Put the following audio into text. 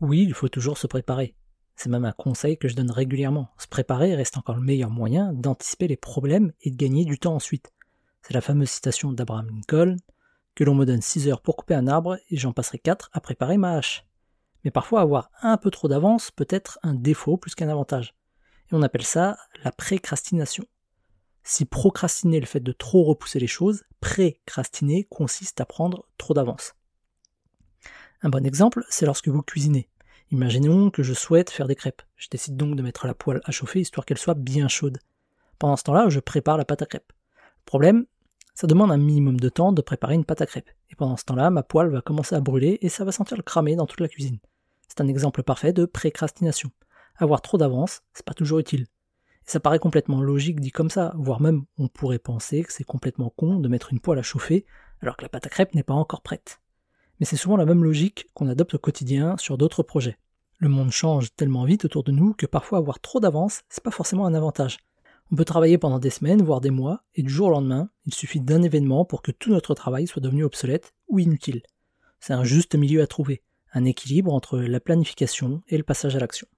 Oui, il faut toujours se préparer. C'est même un conseil que je donne régulièrement. Se préparer reste encore le meilleur moyen d'anticiper les problèmes et de gagner du temps ensuite. C'est la fameuse citation d'Abraham Lincoln que l'on me donne 6 heures pour couper un arbre et j'en passerai 4 à préparer ma hache. Mais parfois avoir un peu trop d'avance peut être un défaut plus qu'un avantage. Et on appelle ça la précrastination. Si procrastiner le fait de trop repousser les choses, précrastiner consiste à prendre trop d'avance. Un bon exemple, c'est lorsque vous cuisinez. Imaginons que je souhaite faire des crêpes. Je décide donc de mettre la poêle à chauffer histoire qu'elle soit bien chaude. Pendant ce temps-là, je prépare la pâte à crêpes. Problème, ça demande un minimum de temps de préparer une pâte à crêpes. Et pendant ce temps-là, ma poêle va commencer à brûler et ça va sentir le cramer dans toute la cuisine. C'est un exemple parfait de précrastination. Avoir trop d'avance, c'est pas toujours utile. Et ça paraît complètement logique dit comme ça, voire même on pourrait penser que c'est complètement con de mettre une poêle à chauffer alors que la pâte à crêpes n'est pas encore prête mais c'est souvent la même logique qu'on adopte au quotidien sur d'autres projets. Le monde change tellement vite autour de nous que parfois avoir trop d'avance, c'est pas forcément un avantage. On peut travailler pendant des semaines, voire des mois, et du jour au lendemain, il suffit d'un événement pour que tout notre travail soit devenu obsolète ou inutile. C'est un juste milieu à trouver, un équilibre entre la planification et le passage à l'action.